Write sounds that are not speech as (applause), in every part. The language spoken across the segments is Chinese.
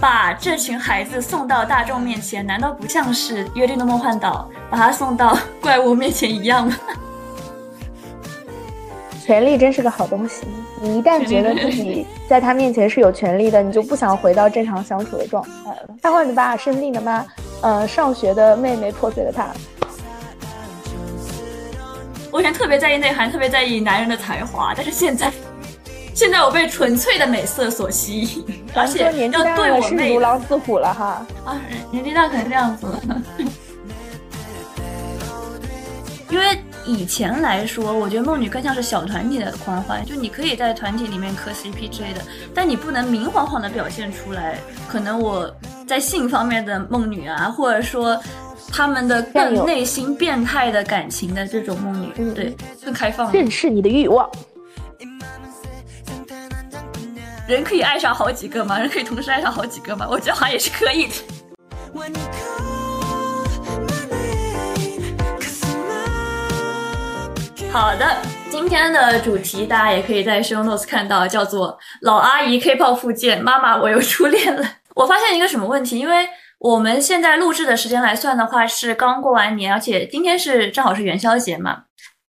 把这群孩子送到大众面前，难道不像是《约定的梦幻岛》把他送到怪物面前一样吗？(laughs) 权力真是个好东西，你一旦觉得自己在他面前是有权利的，你就不想回到正常相处的状态了。他患的爸，生病的妈，呃，上学的妹妹破碎的他。我以前特别在意内涵，特别在意男人的才华，但是现在。现在我被纯粹的美色所吸引，而且要对我妹如狼似虎了哈啊！年纪大可能这样子了，(laughs) 因为以前来说，我觉得梦女更像是小团体的狂欢，就你可以在团体里面磕 CP 之类的，但你不能明晃晃的表现出来。可能我在性方面的梦女啊，或者说他们的更内心变态的感情的这种梦女，对，更开放，正视你的欲望。人可以爱上好几个吗？人可以同时爱上好几个吗？我觉得好像也是可以的。好的，今天的主题大家也可以在 show notes 看到，叫做“老阿姨 K-pop 复健，妈妈我又初恋了”。(laughs) 我发现一个什么问题？因为我们现在录制的时间来算的话，是刚过完年，而且今天是正好是元宵节嘛。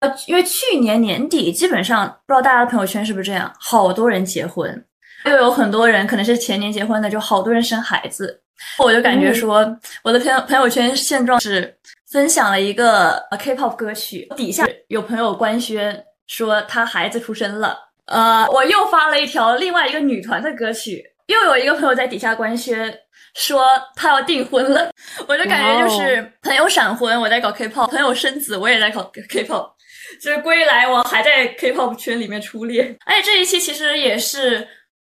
呃，因为去年年底基本上不知道大家的朋友圈是不是这样，好多人结婚。又有很多人可能是前年结婚的，就好多人生孩子，我就感觉说我的朋友朋友圈现状是分享了一个 K-pop 歌曲，底下有朋友官宣说他孩子出生了，呃，我又发了一条另外一个女团的歌曲，又有一个朋友在底下官宣说他要订婚了，我就感觉就是朋友闪婚我在搞 K-pop，朋友生子我也在搞 K-pop，就是归来我还在 K-pop 圈里面初恋，而且这一期其实也是。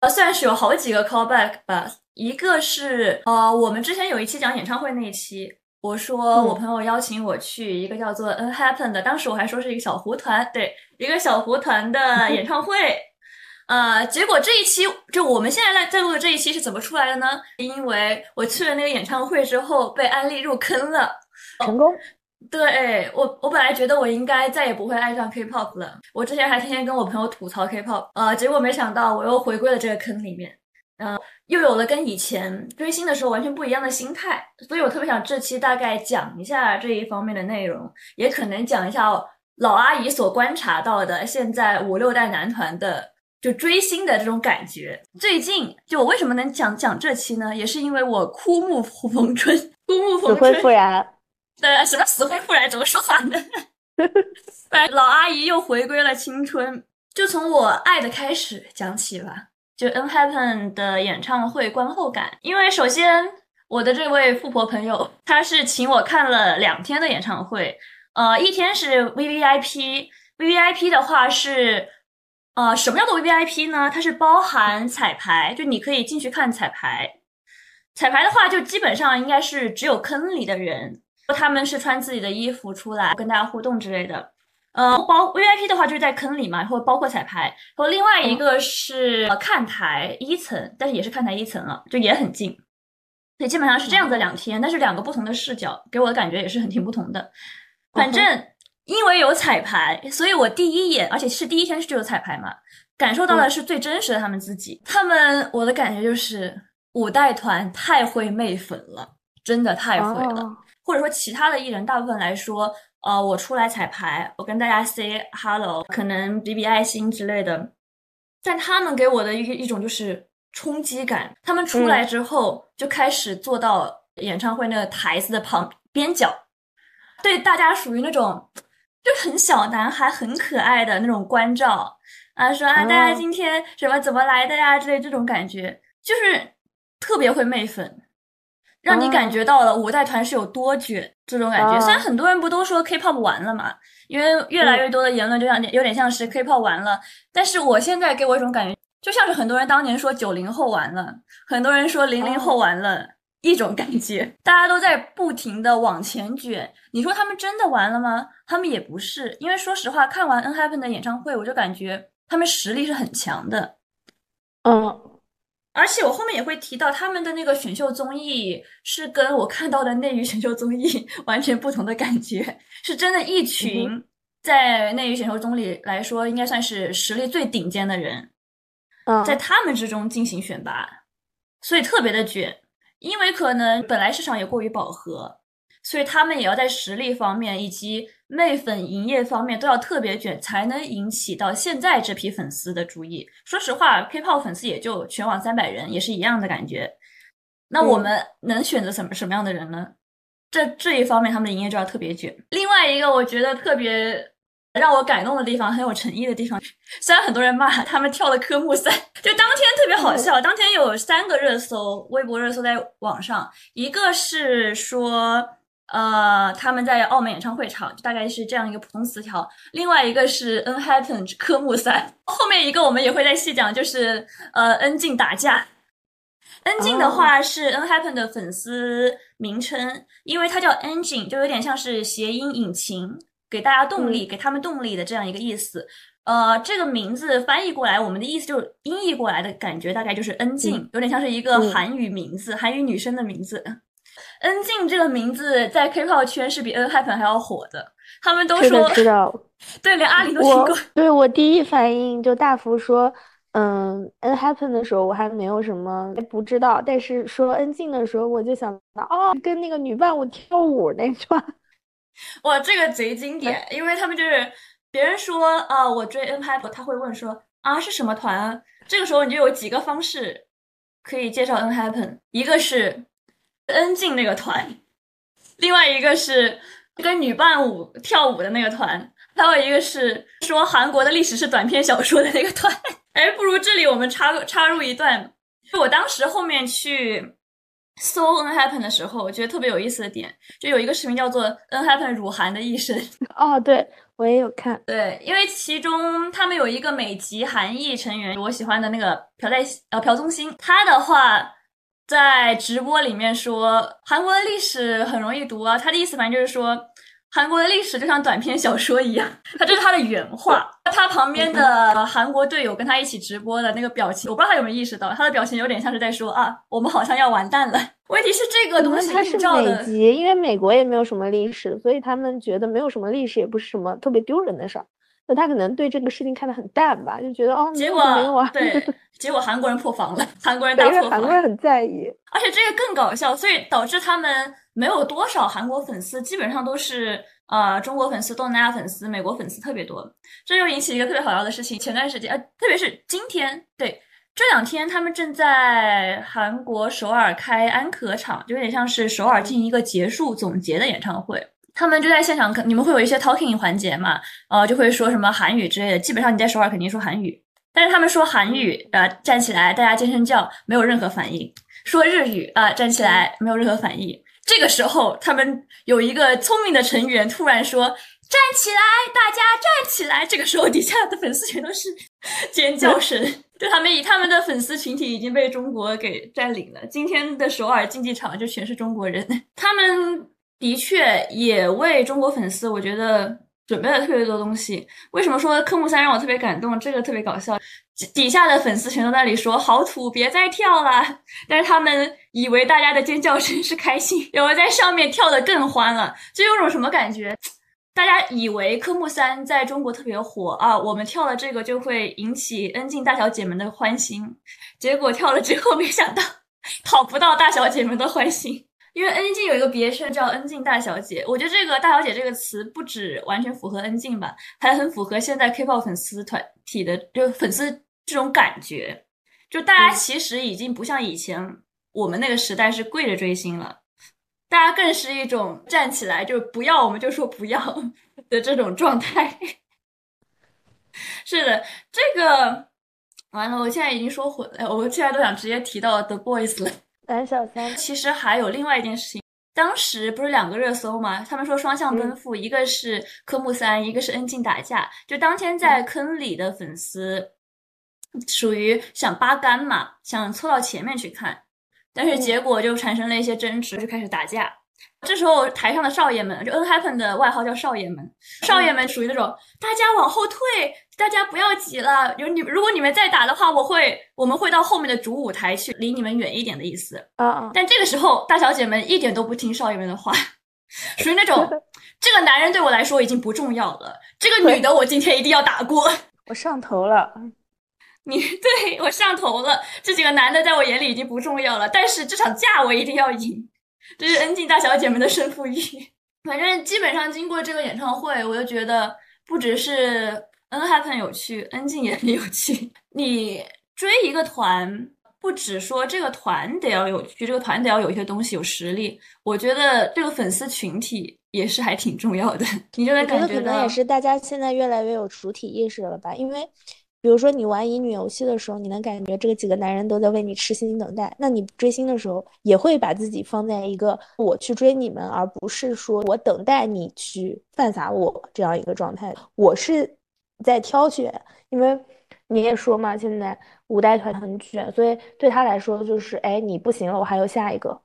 算是有好几个 callback 吧，一个是呃，我们之前有一期讲演唱会那一期，我说我朋友邀请我去一个叫做 N Happen 的，当时我还说是一个小胡团，对，一个小胡团的演唱会，呃，结果这一期就我们现在在在录的这一期是怎么出来的呢？因为我去了那个演唱会之后被安利入坑了，成功。对我，我本来觉得我应该再也不会爱上 K-pop 了。我之前还天天跟我朋友吐槽 K-pop，呃，结果没想到我又回归了这个坑里面，嗯，又有了跟以前追星的时候完全不一样的心态。所以我特别想这期大概讲一下这一方面的内容，也可能讲一下老阿姨所观察到的现在五六代男团的就追星的这种感觉。最近就我为什么能讲讲这期呢？也是因为我枯木逢春，枯木逢春，死灰复燃。对，什么死灰复燃？怎么说话呢？(laughs) 老阿姨又回归了青春，就从我爱的开始讲起吧。就 N Happen 的演唱会观后感，因为首先我的这位富婆朋友，她是请我看了两天的演唱会，呃，一天是 V V I P，V V I P 的话是，呃，什么叫做 V V I P 呢？它是包含彩排，就你可以进去看彩排。彩排的话，就基本上应该是只有坑里的人。他们是穿自己的衣服出来跟大家互动之类的，呃，包 VIP 的话就是在坑里嘛，然后包括彩排，然后另外一个是看台一层，但是也是看台一层了，就也很近，所以基本上是这样子两天，但是两个不同的视角，给我的感觉也是很挺不同的。反正因为有彩排，所以我第一眼，而且是第一天就有彩排嘛，感受到的是最真实的他们自己。他们我的感觉就是五代团太会媚粉了，真的太会了。或者说其他的艺人，大部分来说，呃，我出来彩排，我跟大家 say hello，可能比比爱心之类的，但他们给我的一一种就是冲击感。他们出来之后就开始坐到演唱会那个台子的旁边角，对大家属于那种就很小男孩、很可爱的那种关照啊，说啊，大家今天什么怎么来的呀之类这种感觉，就是特别会媚粉。让你感觉到了五代团是有多卷这种感觉。虽然很多人不都说 K-pop 完了嘛，因为越来越多的言论就像有点像是 K-pop 完了。但是我现在给我一种感觉，就像是很多人当年说九零后完了，很多人说零零后完了，一种感觉，大家都在不停的往前卷。你说他们真的完了吗？他们也不是，因为说实话，看完 N Happen 的演唱会，我就感觉他们实力是很强的。嗯，而且我后面也会提到他们的那个选秀综艺，是跟我看到的内娱选秀综艺 (laughs) 完全不同的感觉，是真的一群在内娱选秀综艺来说，应该算是实力最顶尖的人，嗯，在他们之中进行选拔，所以特别的卷。因为可能本来市场也过于饱和，所以他们也要在实力方面以及媚粉营业方面都要特别卷，才能引起到现在这批粉丝的注意。说实话，K-pop 粉丝也就全网三百人，也是一样的感觉。那我们能选择什么什么样的人呢？这这一方面，他们的营业就要特别卷。另外一个，我觉得特别。让我感动的地方，很有诚意的地方。虽然很多人骂他们跳了科目三，(laughs) 就当天特别好笑。当天有三个热搜，微博热搜在网上，一个是说，呃，他们在澳门演唱会场，大概是这样一个普通词条；另外一个是 N Happen 科目三，后面一个我们也会再细讲，就是呃恩静打架。恩静的话是 N Happen 的粉丝名称，因为它叫 Engine，，就有点像是谐音引擎。给大家动力，给他们动力的这样一个意思，呃，这个名字翻译过来，我们的意思就是音译过来的感觉，大概就是恩静，有点像是一个韩语名字，韩语女生的名字。恩静这个名字在 K-pop 圈是比 N Happen 还要火的，他们都说知道，(laughs) 对，连阿里都听过。对我第一反应就大福说，嗯，N Happen 的时候我还没有什么不知道，但是说恩静的时候，我就想到，哦，跟那个女伴舞跳舞那段。(laughs) 哇，这个贼经典，因为他们就是别人说啊，我追 N Hypen，他会问说啊是什么团？这个时候你就有几个方式可以介绍 N Happen，一个是 N 进那个团，另外一个是跟女伴舞跳舞的那个团，还有一个是说韩国的历史是短篇小说的那个团。(laughs) 哎，不如这里我们插插入一段，就我当时后面去。搜 N Happen 的时候，我觉得特别有意思的点，就有一个视频叫做 N Happen 辱韩的一生。(laughs) 哦，对我也有看。对，因为其中他们有一个美籍韩裔成员，我喜欢的那个朴在呃朴宗星，他的话在直播里面说韩国的历史很容易读啊，他的意思反正就是说。韩国的历史就像短篇小说一样，他这是他的原话。他旁边的韩国队友跟他一起直播的那个表情，我不知道他有没有意识到，他的表情有点像是在说啊，我们好像要完蛋了。问题是这个东西他是美籍，因为美国也没有什么历史，所以他们觉得没有什么历史也不是什么特别丢人的事儿。那他可能对这个事情看得很淡吧，就觉得哦，结果没有啊。对，结果韩国人破防了，韩国人 (laughs) 大破防。韩国人很在意，而且这个更搞笑，所以导致他们没有多少韩国粉丝，基本上都是。呃，中国粉丝、东南亚粉丝、美国粉丝特别多，这就引起一个特别好笑的事情。前段时间，呃，特别是今天，对这两天，他们正在韩国首尔开安可场，就有点像是首尔进行一个结束总结的演唱会。他们就在现场，你们会有一些 talking 环节嘛？呃，就会说什么韩语之类的。基本上你在首尔肯定说韩语，但是他们说韩语，呃，站起来，大家尖声叫，没有任何反应；说日语，啊，站起来，没有任何反应。这个时候，他们有一个聪明的成员突然说：“站起来，大家站起来！”这个时候，底下的粉丝全都是尖叫声。就他们以他们的粉丝群体已经被中国给占领了。今天的首尔竞技场就全是中国人。他们的确也为中国粉丝，我觉得准备了特别多东西。为什么说科目三让我特别感动？这个特别搞笑。底下的粉丝全都在那里说：“好土，别再跳了。”但是他们以为大家的尖叫声是开心，然后在上面跳的更欢了。就有种什么感觉？大家以为科目三在中国特别火啊，我们跳了这个就会引起恩静大小姐们的欢心。结果跳了之后，没想到 (laughs) 讨不到大小姐们的欢心。因为恩静有一个别称叫恩静大小姐，我觉得这个大小姐这个词不止完全符合恩静吧，还很符合现在 K-pop 粉丝团体的就粉丝。这种感觉，就大家其实已经不像以前我们那个时代是跪着追星了，大家更是一种站起来就不要我们就说不要的这种状态。(laughs) 是的，这个完了，我现在已经说混了，我现在都想直接提到 The Boys 了。胆小三。其实还有另外一件事情，当时不是两个热搜吗？他们说双向奔赴，一个是科目三，一个是恩静打架。就当天在坑里的粉丝。属于想扒干嘛，想凑到前面去看，但是结果就产生了一些争执，就开始打架。这时候台上的少爷们，就 N Happen 的外号叫少爷们，少爷们属于那种大家往后退，大家不要挤了。有你，如果你们再打的话，我会我们会到后面的主舞台去，离你们远一点的意思。啊啊！但这个时候大小姐们一点都不听少爷们的话，(laughs) 属于那种 (laughs) 这个男人对我来说已经不重要了，这个女的我今天一定要打过。(laughs) 我上头了，你对我上头了。这几个男的在我眼里已经不重要了，但是这场架我一定要赢。这是恩静大小姐们的胜负欲。(laughs) 反正基本上经过这个演唱会，我就觉得不只是 N Happen 有趣，恩静也很有趣。你追一个团，不只说这个团得要有趣，这个团得要有一些东西，有实力。我觉得这个粉丝群体也是还挺重要的。你就会感觉可能也是大家现在越来越有主体意识了吧？因为。比如说你玩乙女游戏的时候，你能感觉这个几个男人都在为你痴心等待。那你追星的时候，也会把自己放在一个我去追你们，而不是说我等待你去犯傻我这样一个状态。我是在挑选，因为你也说嘛，现在五代团很卷，所以对他来说就是，哎，你不行了，我还有下一个。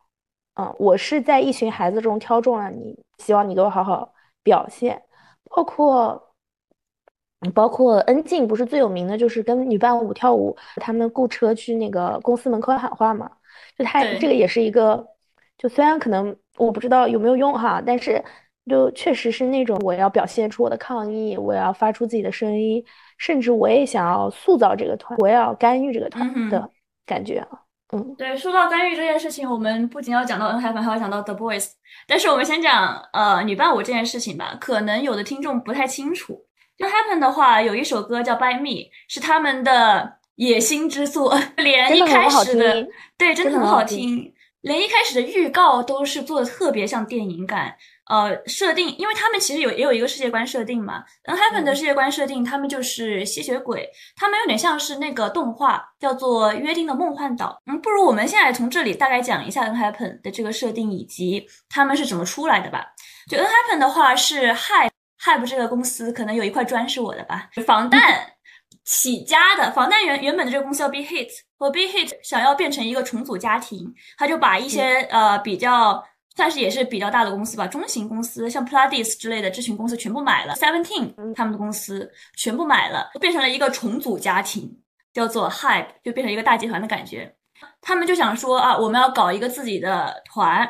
嗯，我是在一群孩子中挑中了你，希望你给我好好表现，包括。包括恩静不是最有名的，就是跟女伴舞跳舞，他们雇车去那个公司门口喊话嘛。就他这个也是一个，就虽然可能我不知道有没有用哈，但是就确实是那种我要表现出我的抗议，我要发出自己的声音，甚至我也想要塑造这个团，我也要干预这个团的感觉啊。嗯，对，说到干预这件事情，我们不仅要讲到 N 海粉，还要讲到 The Boys。但是我们先讲呃女伴舞这件事情吧，可能有的听众不太清楚。就 Happen 的话，有一首歌叫《By Me》，是他们的野心之作。(laughs) 连一开始的对，真的很好听。连一开始的预告都是做的特别像电影感。呃，设定，因为他们其实有也有一个世界观设定嘛。N Happen 的世界观设定，他们就是吸血鬼，他们有点像是那个动画叫做《约定的梦幻岛》。嗯，不如我们现在从这里大概讲一下 N Happen 的这个设定以及他们是怎么出来的吧。就 N Happen 的话是 Hi。Hype 这个公司可能有一块砖是我的吧，防弹起家的，防弹原原本的这个公司叫 Be Hit，和 Be Hit 想要变成一个重组家庭，他就把一些呃比较算是也是比较大的公司吧，中型公司像 Pladis 之类的这群公司全部买了，Seventeen 他们的公司全部买了，变成了一个重组家庭，叫做 Hype，就变成一个大集团的感觉。他们就想说啊，我们要搞一个自己的团，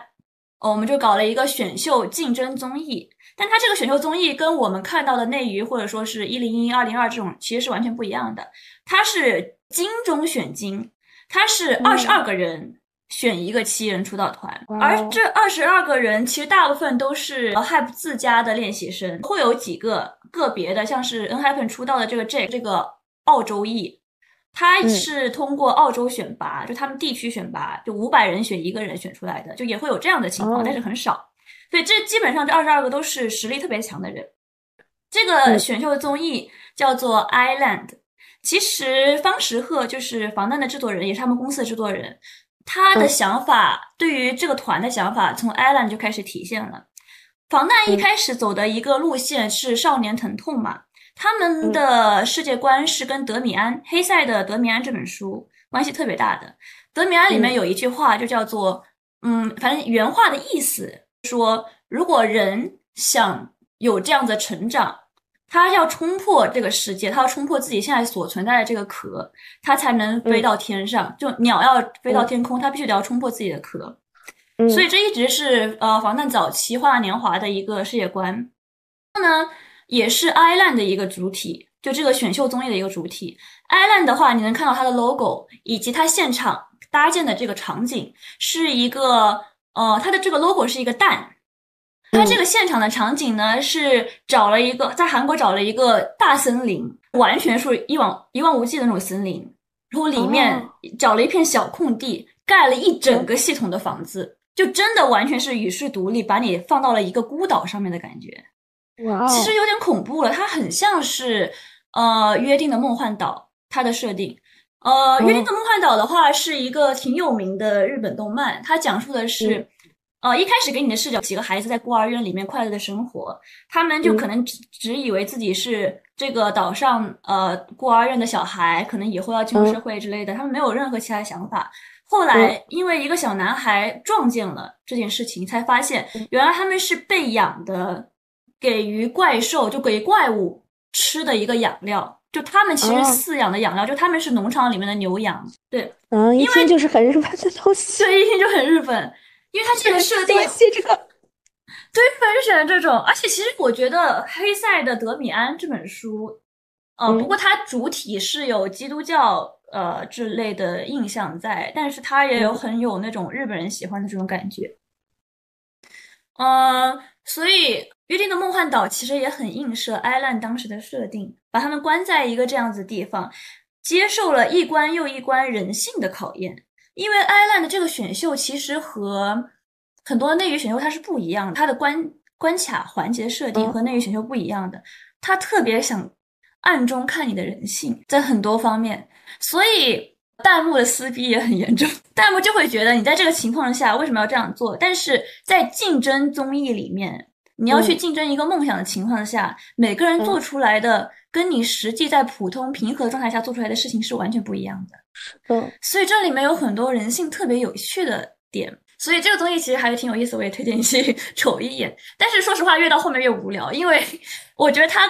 我们就搞了一个选秀竞争综艺。但它这个选秀综艺跟我们看到的内娱或者说是一零一、二零二这种其实是完全不一样的。它是金中选金，它是二十二个人选一个七人出道团，而这二十二个人其实大部分都是 Hype 自家的练习生，会有几个个别的，像是 N Happen 出道的这个 J 这个澳洲裔，他是通过澳洲选拔，就他们地区选拔，就五百人选一个人选出来的，就也会有这样的情况，但是很少。所以这基本上这二十二个都是实力特别强的人。这个选秀综艺叫做《Island》，其实方时赫就是防弹的制作人，也是他们公司的制作人。他的想法对于这个团的想法，从《Island》就开始体现了。防弹一开始走的一个路线是少年疼痛嘛，他们的世界观是跟德米安黑塞的《德米安》这本书关系特别大的。《德米安》里面有一句话就叫做，嗯，反正原话的意思。说，如果人想有这样的成长，他要冲破这个世界，他要冲破自己现在所存在的这个壳，他才能飞到天上。就鸟要飞到天空，它必须得要冲破自己的壳。所以这一直是呃防弹早期花样年华的一个世界观。呢，也是 Island 的一个主体，就这个选秀综艺的一个主体。Island 的话，你能看到它的 logo 以及它现场搭建的这个场景，是一个。哦，它的这个 logo 是一个蛋，它这个现场的场景呢是找了一个在韩国找了一个大森林，完全是一望一望无际的那种森林，然后里面找了一片小空地，盖了一整个系统的房子，就真的完全是与世独立，把你放到了一个孤岛上面的感觉。哇，其实有点恐怖了，它很像是呃约定的梦幻岛，它的设定。呃，约定的梦幻岛的话是一个挺有名的日本动漫，它讲述的是，呃，一开始给你的视角，几个孩子在孤儿院里面快乐的生活，他们就可能只只以为自己是这个岛上呃孤儿院的小孩，可能以后要进入社会之类的，他们没有任何其他想法。后来因为一个小男孩撞见了这件事情，才发现原来他们是被养的，给予怪兽就给怪物吃的一个养料。就他们其实饲养的养料，就他们是农场里面的牛羊。对，嗯，一听就是很日本的东西。对，一听就很日本，因为它这个设定，这个。对，反正选这种，而且其实我觉得《黑塞的德米安》这本书，呃，不过它主体是有基督教呃之类的印象在，但是它也有很有那种日本人喜欢的这种感觉。嗯，所以《约定的梦幻岛》其实也很映射埃兰当时的设定，把他们关在一个这样子地方，接受了一关又一关人性的考验。因为埃兰的这个选秀其实和很多内娱选秀它是不一样的，它的关关卡环节设定和内娱选秀不一样的，它特别想暗中看你的人性，在很多方面，所以弹幕的撕逼也很严重，弹幕就会觉得你在这个情况下为什么要这样做？但是在竞争综艺里面，你要去竞争一个梦想的情况下，每个人做出来的跟你实际在普通平和状态下做出来的事情是完全不一样的。嗯，所以这里面有很多人性特别有趣的点。所以这个综艺其实还是挺有意思，我也推荐你去 (laughs) 瞅一眼。但是说实话，越到后面越无聊，因为我觉得它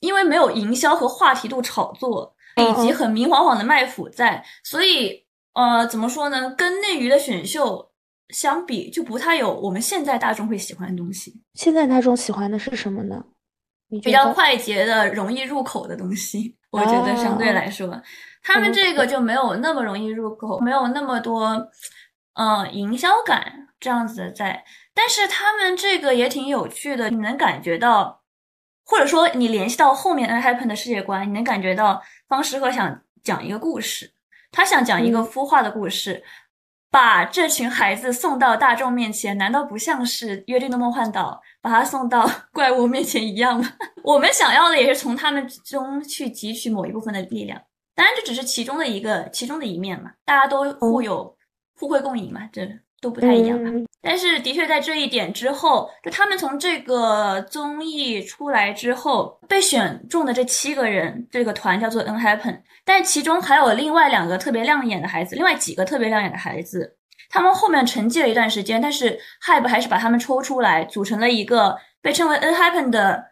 因为没有营销和话题度炒作，以及很明晃晃的卖腐在，所以呃，怎么说呢？跟内娱的选秀相比，就不太有我们现在大众会喜欢的东西。现在大众喜欢的是什么呢？比较快捷的、容易入口的东西，我觉得相对来说，他们这个就没有那么容易入口，没有那么多。嗯，营销感这样子的在，但是他们这个也挺有趣的，你能感觉到，或者说你联系到后面 N Happen 的世界观，你能感觉到方诗和想讲一个故事，他想讲一个孵化的故事，把这群孩子送到大众面前，难道不像是约定的梦幻岛把他送到 (laughs) 怪物面前一样吗？(laughs) 我们想要的也是从他们中去汲取某一部分的力量，当然这只是其中的一个，其中的一面嘛，大家都互有。互惠共赢嘛，这都不太一样吧。但是的确在这一点之后，就他们从这个综艺出来之后，被选中的这七个人，这个团叫做 N Happen，但其中还有另外两个特别亮眼的孩子，另外几个特别亮眼的孩子，他们后面沉寂了一段时间，但是 Hype 还是把他们抽出来，组成了一个被称为 N Happen 的，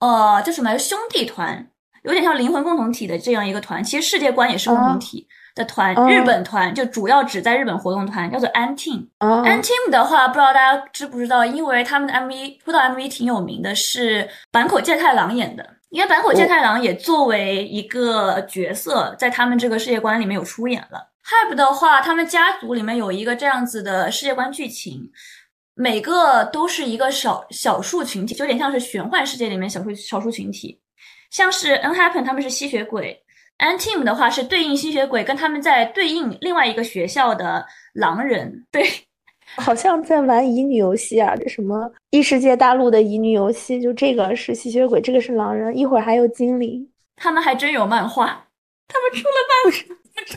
呃，叫什么兄弟团，有点像灵魂共同体的这样一个团，其实世界观也是共同体。的团，日本团就主要只在日本活动团，叫做 An Team。An Team 的话，不知道大家知不知道，因为他们的 MV 出道 MV 挺有名的，是坂口健太郎演的。因为坂口健太郎也作为一个角色，在他们这个世界观里面有出演了。Hype 的话，他们家族里面有一个这样子的世界观剧情，每个都是一个少小数群体，就有点像是玄幻世界里面小数少数群体，像是 N Happen 他们是吸血鬼。An Team 的话是对应吸血鬼，跟他们在对应另外一个学校的狼人。对，好像在玩乙女游戏啊，这什么异世界大陆的乙女游戏，就这个是吸血鬼，这个是狼人，一会儿还有精灵。他们还真有漫画，他们出了漫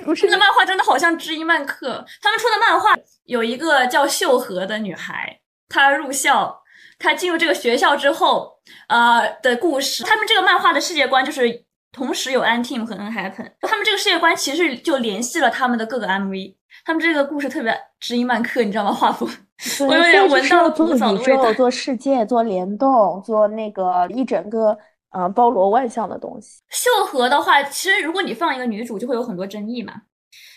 画，出的漫画真的好像知音漫客。他们出的漫画有一个叫秀禾的女孩，她入校，她进入这个学校之后，呃的故事。他们这个漫画的世界观就是。同时有 An Team 和 N Happen，他们这个世界观其实就联系了他们的各个 MV。他们这个故事特别知音漫客，你知道吗？画风，(laughs) 我有点闻到了古早的味道、做世界、做联动、做那个一整个呃包罗万象的东西。(laughs) 秀禾的话，其实如果你放一个女主，就会有很多争议嘛。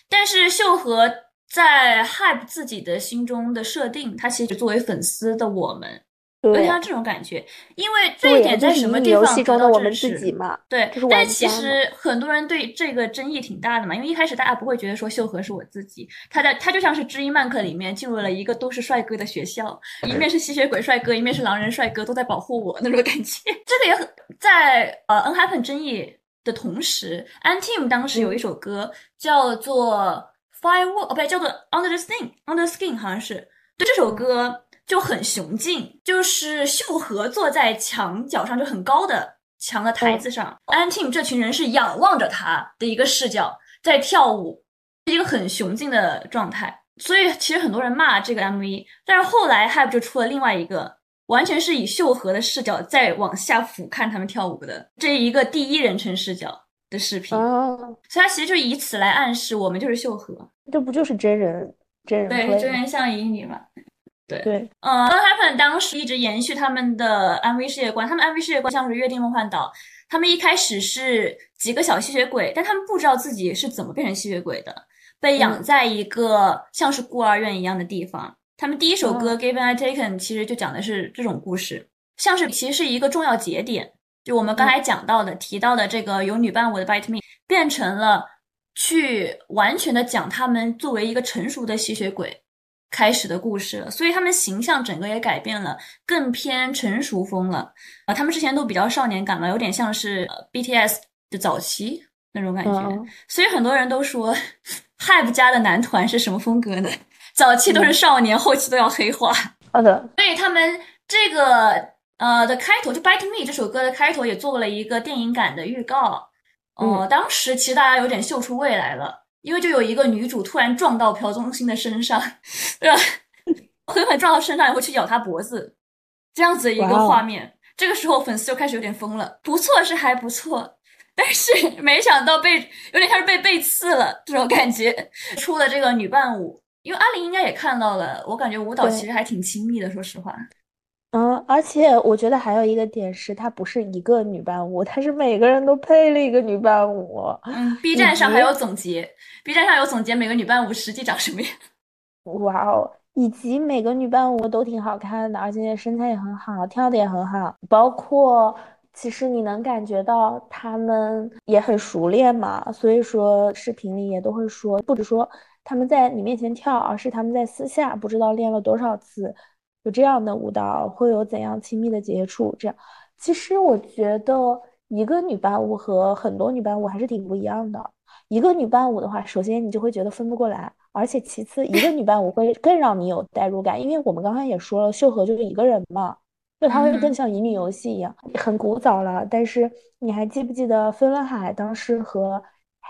但是秀禾在 Hype 自己的心中的设定，她其实作为粉丝的我们。有点像这种感觉，因为这一点在什么地方得到支持？对，但其实很多人对这个争议挺大的嘛，因为一开始大家不会觉得说秀禾是我自己，他在他就像是知音漫客里面进入了一个都是帅哥的学校，一面是吸血鬼帅哥，一面是狼人帅哥，都在保护我那种感觉。(laughs) 这个也很在呃 Unhappen 争议的同时，An Team 当时有一首歌叫做 Firewall，哦不对，叫做 Under the Skin，Under the Skin 好像是，对这首歌。就很雄劲，就是秀禾坐在墙角上就很高的墙的台子上，An Team 这群人是仰望着他的一个视角在跳舞，一个很雄劲的状态。所以其实很多人骂这个 MV，但是后来 Hype 就出了另外一个，完全是以秀禾的视角在往下俯瞰他们跳舞的这一个第一人称视角。的视频，哦，所以他其实就以此来暗示我们就是秀禾，这不就是真人真人对，真人像乙女嘛。对，嗯 u n Happen 当时一直延续他们的 MV 世界观，他们 MV 世界观像是《约定梦幻岛》，他们一开始是几个小吸血鬼，但他们不知道自己是怎么变成吸血鬼的，被养嗯。在一个像是孤儿院一样的地方。他们第一首歌哦《Given I Taken》其实就讲的是这种故事，像是其实是一个重要节点，就我们刚才讲到的、提到的这个有女伴我的 Bite Me，变成了去完全的讲他们作为一个成熟的吸血鬼开始的故事了，所以他们形象整个也改变了，更偏成熟风了。啊，他们之前都比较少年感嘛，有点像是、呃 BTS 的早期那种感觉。嗯所以很多人都说 Hype 家的男团是什么风格呢？(laughs) 早期都是少年，后期都要黑化。好的，所以他们这个呃的开头，就《Bite Me》这首歌的开头也做了一个电影感的预告。呃，当时其实大家有点秀出未来了，因为就有一个女主突然撞到朴宗星的身上，对吧？狠狠撞到身上，然后去咬他脖子，这样子的一个画面。这个时候粉丝就开始有点疯了，不错是还不错，但是 (laughs) 没想到被有点像是被背刺了这种感觉。出了这个女伴舞，因为阿玲应该也看到了，我感觉舞蹈其实还挺亲密的，说实话。嗯，而且我觉得还有一个点是，它不是一个女伴舞，它是每个人都配了一个女伴舞。嗯，B 站上还有总结，B 站上有总结每个女伴舞实际长什么样。(laughs) 哇哦，以及每个女伴舞都挺好看的，而且身材也很好，跳的也很好，包括其实你能感觉到她们也很熟练嘛，所以说视频里也都会说，不止说他们在你面前跳，而是他们在私下不知道练了多少次，有这样的舞蹈会有怎样亲密的接触，这样。其实我觉得一个女伴舞和很多女伴舞还是挺不一样的。一个女伴舞的话，首先你就会觉得分不过来，而且其次，一个女伴舞会更让你有代入感，因为我们刚才也说了，秀禾就是一个人嘛，就它会更嗯像乙女游戏一样，很古早了。但是你还记不记得飞轮海当时和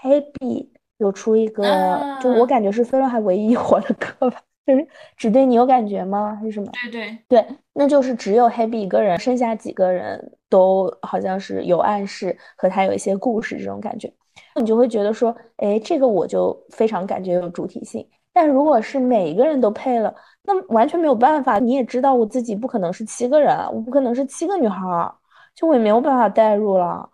黑碧有出一个，就我啊感觉是飞轮海唯一火的歌吧，就是只对你有感觉吗？还是什么？对对，对，那就是只有黑碧一个人，剩下几个人都好像是有暗示和他有一些故事这种感觉，你就会觉得说，哎，这个我就非常感觉有主体性。但如果是每一个人都配了，那完全没有办法。你也知道我自己不可能是七个人啊，我不可能是七个女孩儿，就我也没有办法代入了。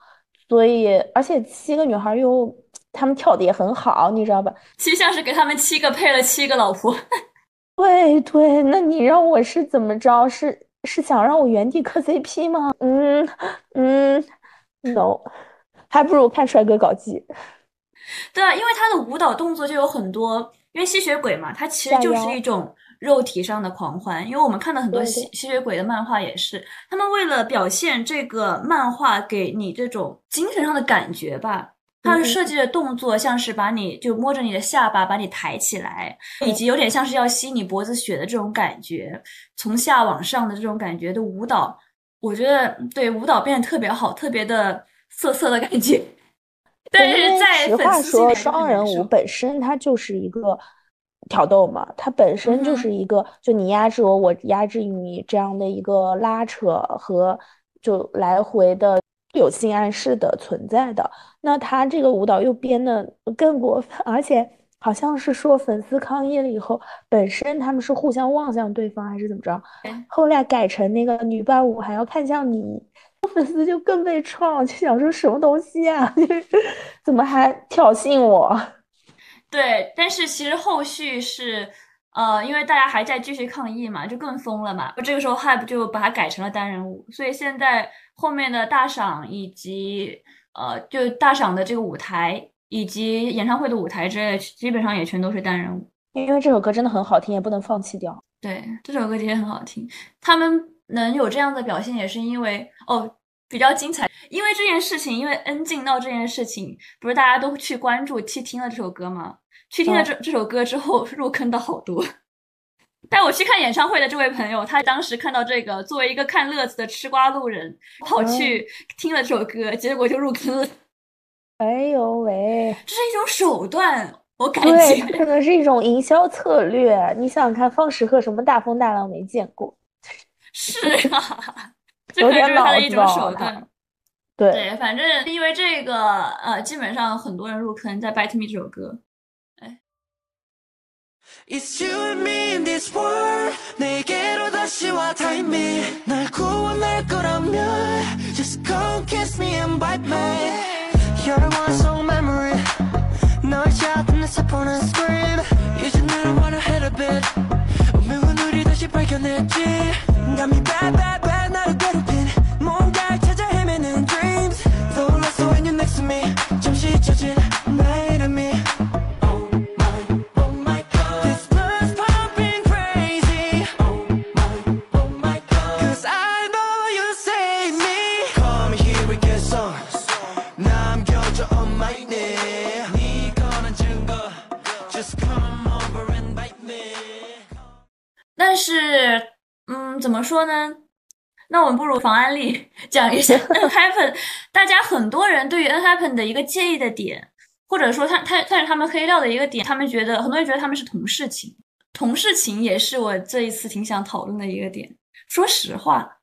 所以，而且七个女孩儿又，她们跳的也很好，你知道吧？其实像是给他们七个配了七个老婆。对对，那你让我是怎么着？是是想让我原地磕 CP 吗？嗯嗯，no，还不如看帅哥搞基。对啊，因为他的舞蹈动作就有很多，因为吸血鬼嘛，他其实就是一种肉体上的狂欢。因为我们看到很多对吸对吸血鬼的漫画也是，他们为了表现这个漫画给你这种精神上的感觉吧，它嗯嗯设计的动作像是把你就摸着你的下巴把你抬起来，以及有点像是要吸你脖子血的这种感觉，从下往上的这种感觉的舞蹈，我觉得对舞蹈变得特别好，特别的涩涩的感觉。(laughs) 但是在实话说，双人舞本身它就是一个挑逗嘛，它本身就是一个就你压制我，我压制你这样的一个拉扯和就来回的有性暗示的存在的。那他这个舞蹈又编的更过分，而且好像是说粉丝抗议了以后，本身他们是互相望向对方还是怎么着对，后来改成那个女伴舞还要看向你。粉丝就更被创，就想说什么东西啊？(laughs) 就是怎么还挑衅我？对，但是其实后续是，呃，因为大家还在继续抗议嘛，就更疯了嘛。这个时候 Hype 就把它改成了单人舞，所以现在后面的大赏以及呃，就大赏的这个舞台以及演唱会的舞台之类的，基本上也全都是单人舞。因为这首歌真的很好听，也不能放弃掉。对，这首歌的确很好听。他们能有这样的表现，也是因为哦比较精彩。因为这件事情，因为恩静闹这件事情，不是大家都去关注、去听了这首歌吗？去听了嗯这、这首歌之后，入坑的好多。带我去看演唱会的这位朋友，他当时看到这个，作为一个看乐子的吃瓜路人，跑去听了这首歌，结果就入坑了。哎呦喂，这是一种手段，我感对，觉。可能是一种营销策略。你想想看，放时赫什么大风大浪没见过？(laughs) 是啊，这有可能就是他的一种手段。对，对，反正因为这个，呃，基本上很多人入坑在《Bite Me》这首歌。It's you and me in this world 내게로 다시 와 time me 날 구원할 거라면 Just come kiss me and bite me You're the one so memory 널 찾은 내 사포는 scream 이제 늘 wanna hit a bit 운명은 우리 다시 발견했지 Got me bad bad bad 但是，嗯，怎么说呢？那我们不如防安利 (laughs) 讲一下 (laughs) N Happen，大家很多人对于 N Happen 的一个介意的点，或者说他他算是他们黑料的一个点，他们觉得很多人觉得他们是同事情，同事情也是我这一次挺想讨论的一个点。说实话，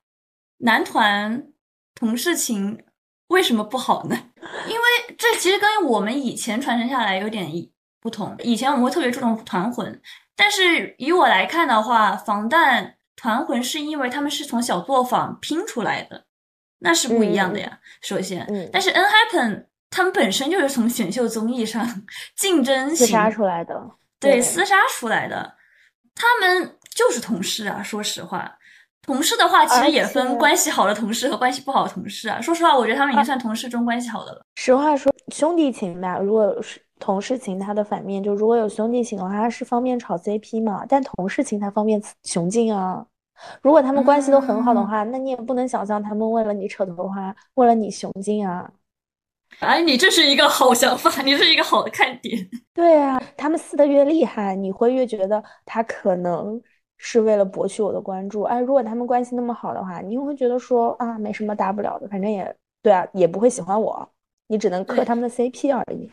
男团同事情为什么不好呢？因为这其实跟我们以前传承下来有点一不同。以前我们会特别注重团魂，但是以我来看的话，防弹团魂是因为他们是从小作坊拼出来的，那是不一样的呀。首先，嗯但是 N Happen 他们本身就是从选秀综艺上 (laughs) 竞争型杀出来的。对，厮杀出来的，他们就是同事啊。说实话，同事的话其实也分关系好的同事和关系不好的同事啊。说实话，我觉得他们已经算同事中关系好的了。实话说，兄弟情吧，如果是同事情，它的反面就如果有兄弟情的话，它是方便炒 CP 嘛，但同事情它方便雄竞啊。如果他们关系都很好的嗯话，那你也不能想象他们为了你扯头发，为了你雄竞啊。哎，你这是一个好想法，你这是一个好的看点。(laughs) 对啊，他们撕的越厉害，你会越觉得他可能是为了博取我的关注。哎，如果他们关系那么好的话，你又会觉得说啊，没什么大不了的，反正也对啊，也不会喜欢我，你只能磕他们的 CP 而已。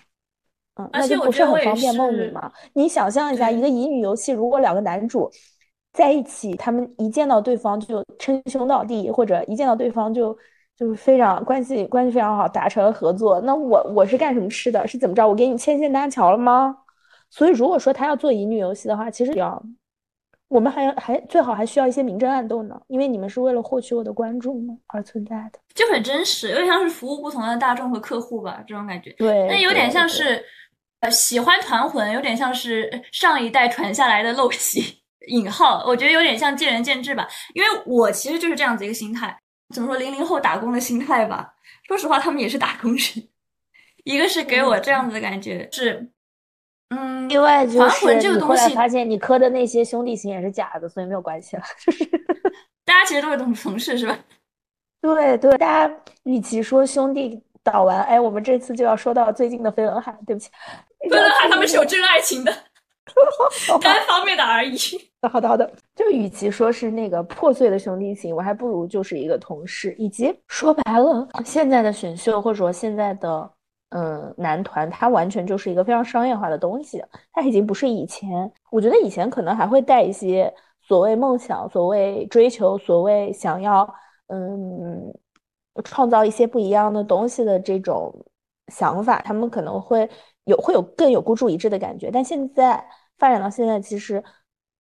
嗯，而且我那就不是很方便梦女是吗？你想象一下，一个乙女游戏，如果两个男主在一起，他们一见到对方就称兄道弟，或者一见到对方就就是非常关系关系非常好，达成了合作，那我我是干什么吃的？是怎么着？我给你牵线搭桥了吗？所以如果说他要做乙女游戏的话，其实要我们还要还最好还需要一些明争暗斗呢，因为你们是为了获取我的关注嘛而存在的。就很真实，有点像是服务不同的大众和客户吧，这种感觉。对，那有点像是，呃，喜欢团魂，有点像是上一代传下来的陋习（引号），我觉得有点像见仁见智吧。因为我其实就是这样子一个心态，怎么说零零后打工的心态吧。说实话，他们也是打工人，一个是给我这样子的感觉是，嗯，另外就团魂这个东西，发现你磕的那些兄弟情也是假的，所以没有关系了。就是大家其实都是同同事是吧？(laughs) 对对，大家与其说兄弟导完，哎，我们这次就要说到最近的飞轮海，对不起，不能喊他们是有真爱情的，(laughs) 单方面的而已。好的好的，就与其说是那个破碎的兄弟情，我还不如就是一个同事，以及说白了，现在的选秀或者说现在的嗯男团，它完全就是一个非常商业化的东西，它已经不是以前，我觉得以前可能还会带一些所谓梦想、所谓追求、所谓想要嗯创造一些不一样的东西的这种想法，他们可能会有会有更有孤注一掷的感觉，但现在发展到现在，其实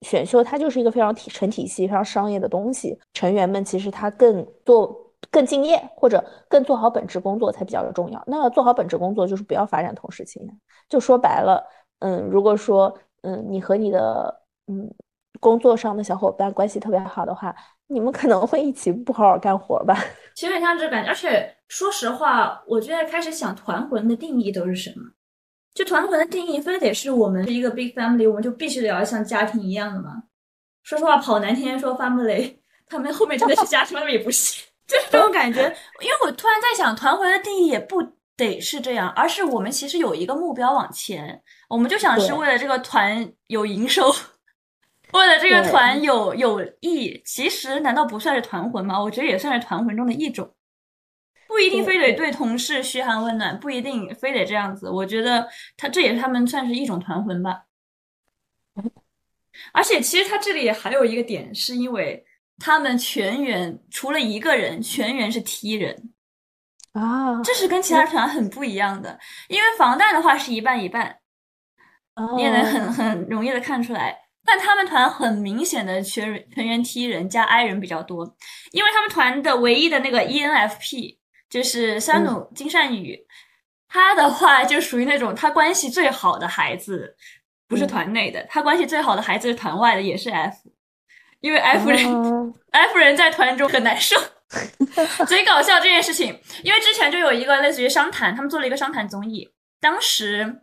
选秀它就是一个非常体成体系、非常商业的东西，成员们其实他更做更敬业，或者更做好本职工作才比较重要。那做好本职工作就是不要发展同事情，就说白了，嗯，如果说嗯你和你的嗯工作上的小伙伴关系特别好的话，你们可能会一起不好好干活吧。其实像这感觉，而且说实话，我觉得开始想团魂的定义都是什么？就团魂的定义，非得是我们是一个 big family，我们就必须得要像家庭一样的吗？说实话，跑男天天说 family，他们后面真的是家？他们也不是，(laughs) 就是这种感觉。因为我突然在想，团魂的定义也不得是这样，而是我们其实有一个目标往前，我们就想是为了这个团有营收。(laughs) 为了这个团有有益，其实难道不算是团魂吗？我觉得也算是团魂中的一种，不一定非得对对同事嘘寒问暖，不一定非得这样子。我觉得他这也是他们算是一种团魂吧。(laughs) 而且其实他这里还有一个点，是因为他们全员除了一个人，全员是 T 人，啊，这是跟其他团很不一样的。因为防弹的话是一半一半，你也能很很容易的看出来。但他们团很明显的全全员 T 人加 I 人比较多，因为他们团的唯一的那个 ENFP 就是山努金善宇，他的话就属于那种他关系最好的孩子，不是团内的，他关系最好的孩子是团外的，也是 F，因为 F 人 (laughs) F 人在团中很难受，(laughs) 贼搞笑这件事情，因为之前就有一个类似于商谈，他们做了一个商谈综艺，当时。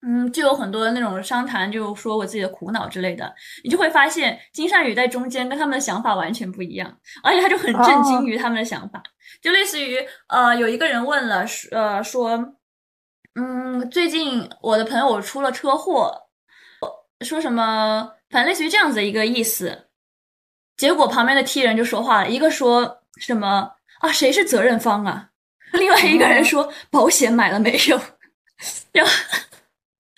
嗯，就有很多那种商谈，就说我自己的苦恼之类的，你就会发现金善宇在中间跟他们的想法完全不一样，而且他就很震惊于他们的想法，就类似于呃，有一个人问了，呃，说，嗯，最近我的朋友出了车祸，说什么，反正类似于这样子的一个意思，结果旁边的 T 人就说话了，一个说什么啊，谁是责任方啊？另外一个人说保险买了没有？(laughs) 然后。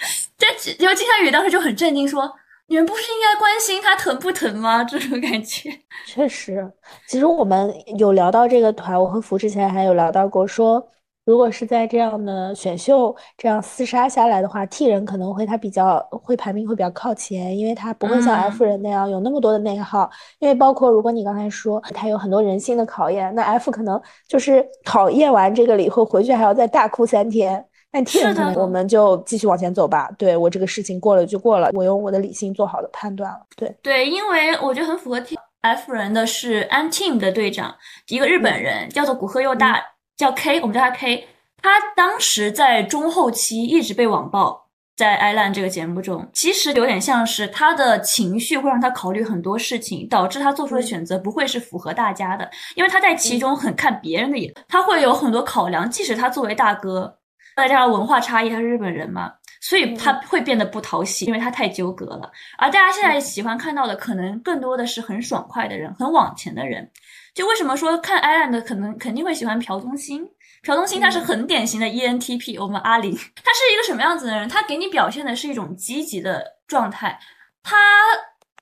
(laughs) 这然后金善宇当时就很震惊，说：“你们不是应该关心他疼不疼吗？” (laughs) 这种感觉确实。其实我们有聊到这个团，我和福之前还有聊到过，说如果是在这样的选秀这样厮杀下来的话，T 人可能会他比较会排名会比较靠前，因为他不会像 F 人那样有那么多的内耗。因为包括如果你刚才说他有很多人性的考验，那 F 可能就是考验完这个了以后，回去还要再大哭三天。但天可能我们就继续往前走吧。对我这个事情过了就过了，我用我的理性做好的判断了。对对，因为我觉得很符合 T F 人的是 Team 的队长，一个日本人叫做古贺佑大，叫 K，我们叫他 K。他当时在中后期一直被网暴，在 Island 这个节目中，其实有点像是他的情绪会让他考虑很多事情，导致他做出的选择不会是符合大家的，因为他在其中很看别人的眼，他会有很多考量，即使他作为大哥。再加上文化差异，他是日本人嘛，所以他会变得不讨喜，因为他太纠葛了。而大家现在喜欢看到的，可能更多的是很爽快的人，很往前的人。就为什么说看 Island 可能肯定会喜欢朴东兴？朴东兴他是很典型的 ENTP，我们阿林，他是一个什么样子的人？他给你表现的是一种积极的状态，他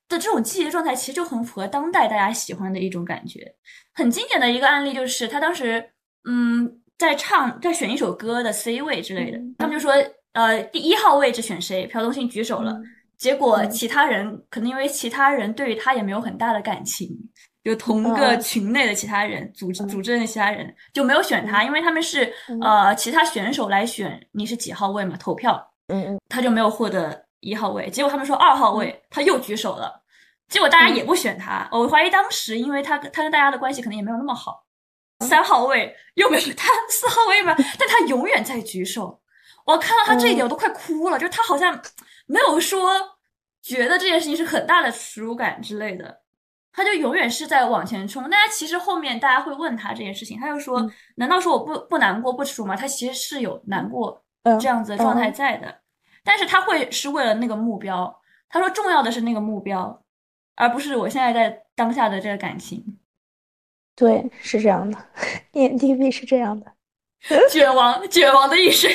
的这种积极的状态其实就很符合当代大家喜欢的一种感觉。很经典的一个案例就是他当时，嗯。在唱，在选一首歌的 C 位之类的，他们就说，呃，第一号位置选谁？朴东信举手了，结果其他人可能因为其他人对于他也没有很大的感情，就同个群内的其他人，组织组织的其他人就没有选他，因为他们是呃其他选手来选你是几号位嘛，投票，嗯嗯，他就没有获得一号位，结果他们说二号位，他又举手了，结果大家也不选他，我怀疑当时因为他他跟大家的关系可能也没有那么好。三号位又没有他，四号位嘛，(laughs) 但他永远在举手。我看到他这一点，我都快哭了。就他好像没有说觉得这件事情是很大的耻辱感之类的，他就永远是在往前冲。大家其实后面大家会问他这件事情，他就说：“难道说我不不难过不耻辱吗？”他其实是有难过这样子的状态在的，但是他会是为了那个目标。他说重要的是那个目标，而不是我现在在当下的这个感情。对，是这样的，ENTP 是这样的，(laughs) 绝望，绝望的一生。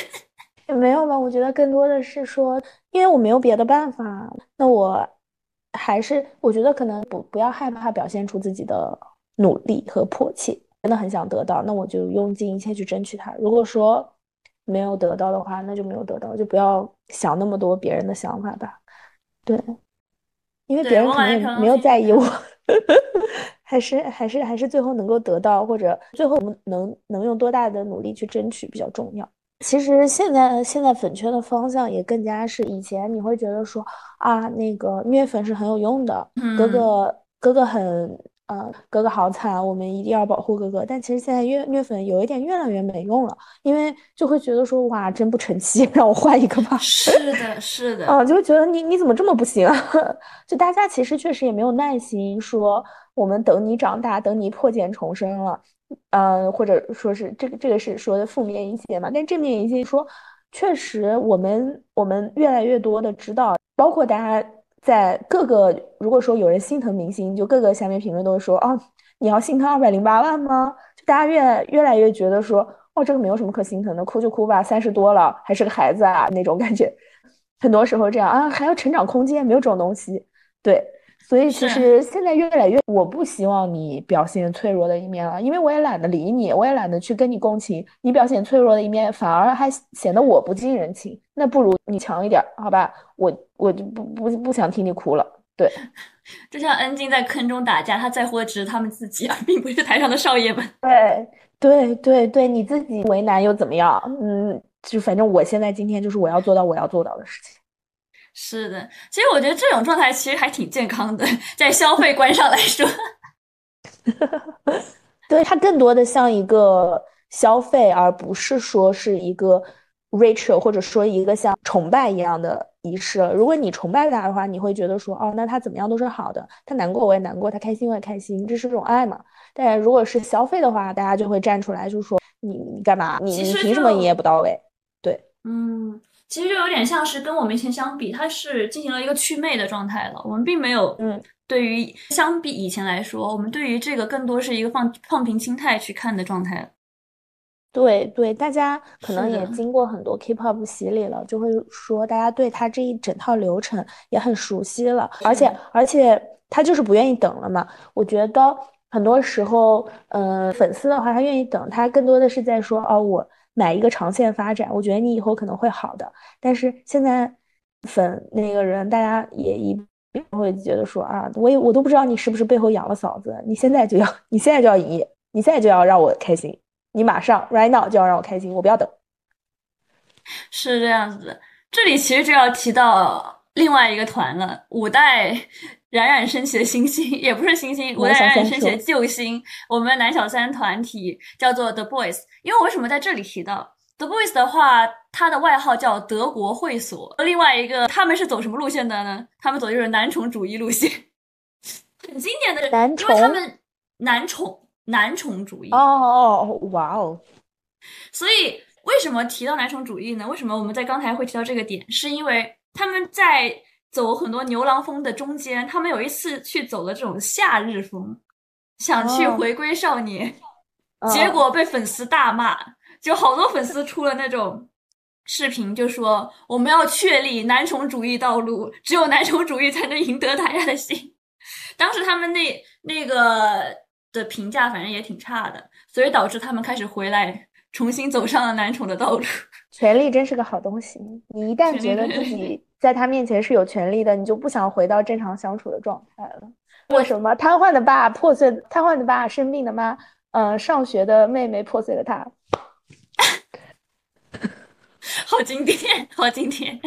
也没有吧？我觉得更多的是说，因为我没有别的办法，那我还是我觉得可能不不要害怕表现出自己的努力和迫切，真的很想得到，那我就用尽一切去争取它。如果说没有得到的话，那就没有得到，就不要想那么多别人的想法吧。对，因为别人可能没有在意我。(laughs) 还是还是还是最后能够得到，或者最后我们能能用多大的努力去争取比较重要。其实现在现在粉圈的方向也更加是以前你会觉得说啊，那个虐粉是很有用的，哥哥哥哥很。呃，哥哥好惨，我们一定要保护哥哥。但其实现在虐虐粉有一点越来越没用了，因为就会觉得说哇，真不成器，(laughs) 让我换一个吧。是的，是的。啊，(laughs) 就会觉得你你怎么这么不行？啊 (laughs) 就大家其实确实也没有耐心说，我们等你长大，等你破茧重生了，嗯，或者说是这个这个是说的负面一些嘛。但正面一些说，确实我们我们越来越多的知道，包括大家。在各个，如果说有人心疼明星，就各个下面评论都会说啊，你要心疼二百零八万吗？就大家越越来越觉得说，哦，这个没有什么可心疼的，哭就哭吧，三十多了还是个孩子啊那种感觉。很多时候这样啊，还有成长空间，没有这种东西。对，所以其实现在越来越，我不希望你表现脆弱的一面了，因为我也懒得理你，我也懒得去跟你共情。你表现脆弱的一面，反而还显得我不近人情。那不如你强一点，好吧？我我就不不不想听你哭了。对，(laughs) 就像恩静在坑中打架，他在乎的只是他们自己，而并不是台上的少爷们。(laughs) 对对对对，你自己为难又怎么样？嗯，就反正我现在今天就是我要做到我要做到的事情。是的，其实我觉得这种状态其实还挺健康的，在消费观上来说，(laughs) 对它更多的像一个消费，而不是说是一个 Rachel 或者说一个像崇拜一样的仪式。如果你崇拜他的话，你会觉得说，哦，那他怎么样都是好的，他难过我也难过，他开心我也开心，这是种爱嘛。但如果是消费的话，大家就会站出来，就说你你干嘛？你你凭什么营业不到位？对，嗯。其实就有点像是跟我们以前相比，它是进行了一个祛魅的状态了。我们并没有，嗯，对于相比以前来说，我们对于这个更多是一个放放平心态去看的状态。对对，大家可能也经过很多 K-pop 洗礼了，就会说大家对他这一整套流程也很熟悉了，而且而且他就是不愿意等了嘛。我觉得很多时候，嗯，粉丝的话他愿意等，他更多的是在说，哦，我。买一个长线发展，我觉得你以后可能会好的。但是现在粉那个人，大家也一会觉得说啊，我也我都不知道你是不是背后养了嫂子。你现在就要，你现在就要营业，你现在就要让我开心，你马上 right now 就要让我开心，我不要等。是这样子的，这里其实就要提到另外一个团了，五代。冉冉升起的星星，也不是星星，我冉冉升起的救星。我们男小三团体叫做 The Boys，因为为什么在这里提到 The Boys 的话，他的外号叫德国会所。另外一个，他们是走什么路线的呢？他们走就是男宠主义路线，很经典的，男因为他们男宠男宠主义。哦哦，哇哦！所以为什么提到男宠主义呢？为什么我们在刚才会提到这个点？是因为他们在。走很多牛郎风的中间，他们有一次去走了这种夏日风，想去回归少年，结果被粉丝大骂，就好多粉丝出了那种视频，就说我们要确立男宠主义道路，只有男宠主义才能赢得大家的心。当时他们那那个的评价反正也挺差的，所以导致他们开始回来，重新走上了男宠的道路。(laughs) 权力真是个好东西，你一旦觉得自己。在他面前是有权利的，你就不想回到正常相处的状态了。为什么瘫痪的爸破碎，瘫痪的爸生病的妈，呃，上学的妹妹破碎了他，(laughs) 好经典，好经典。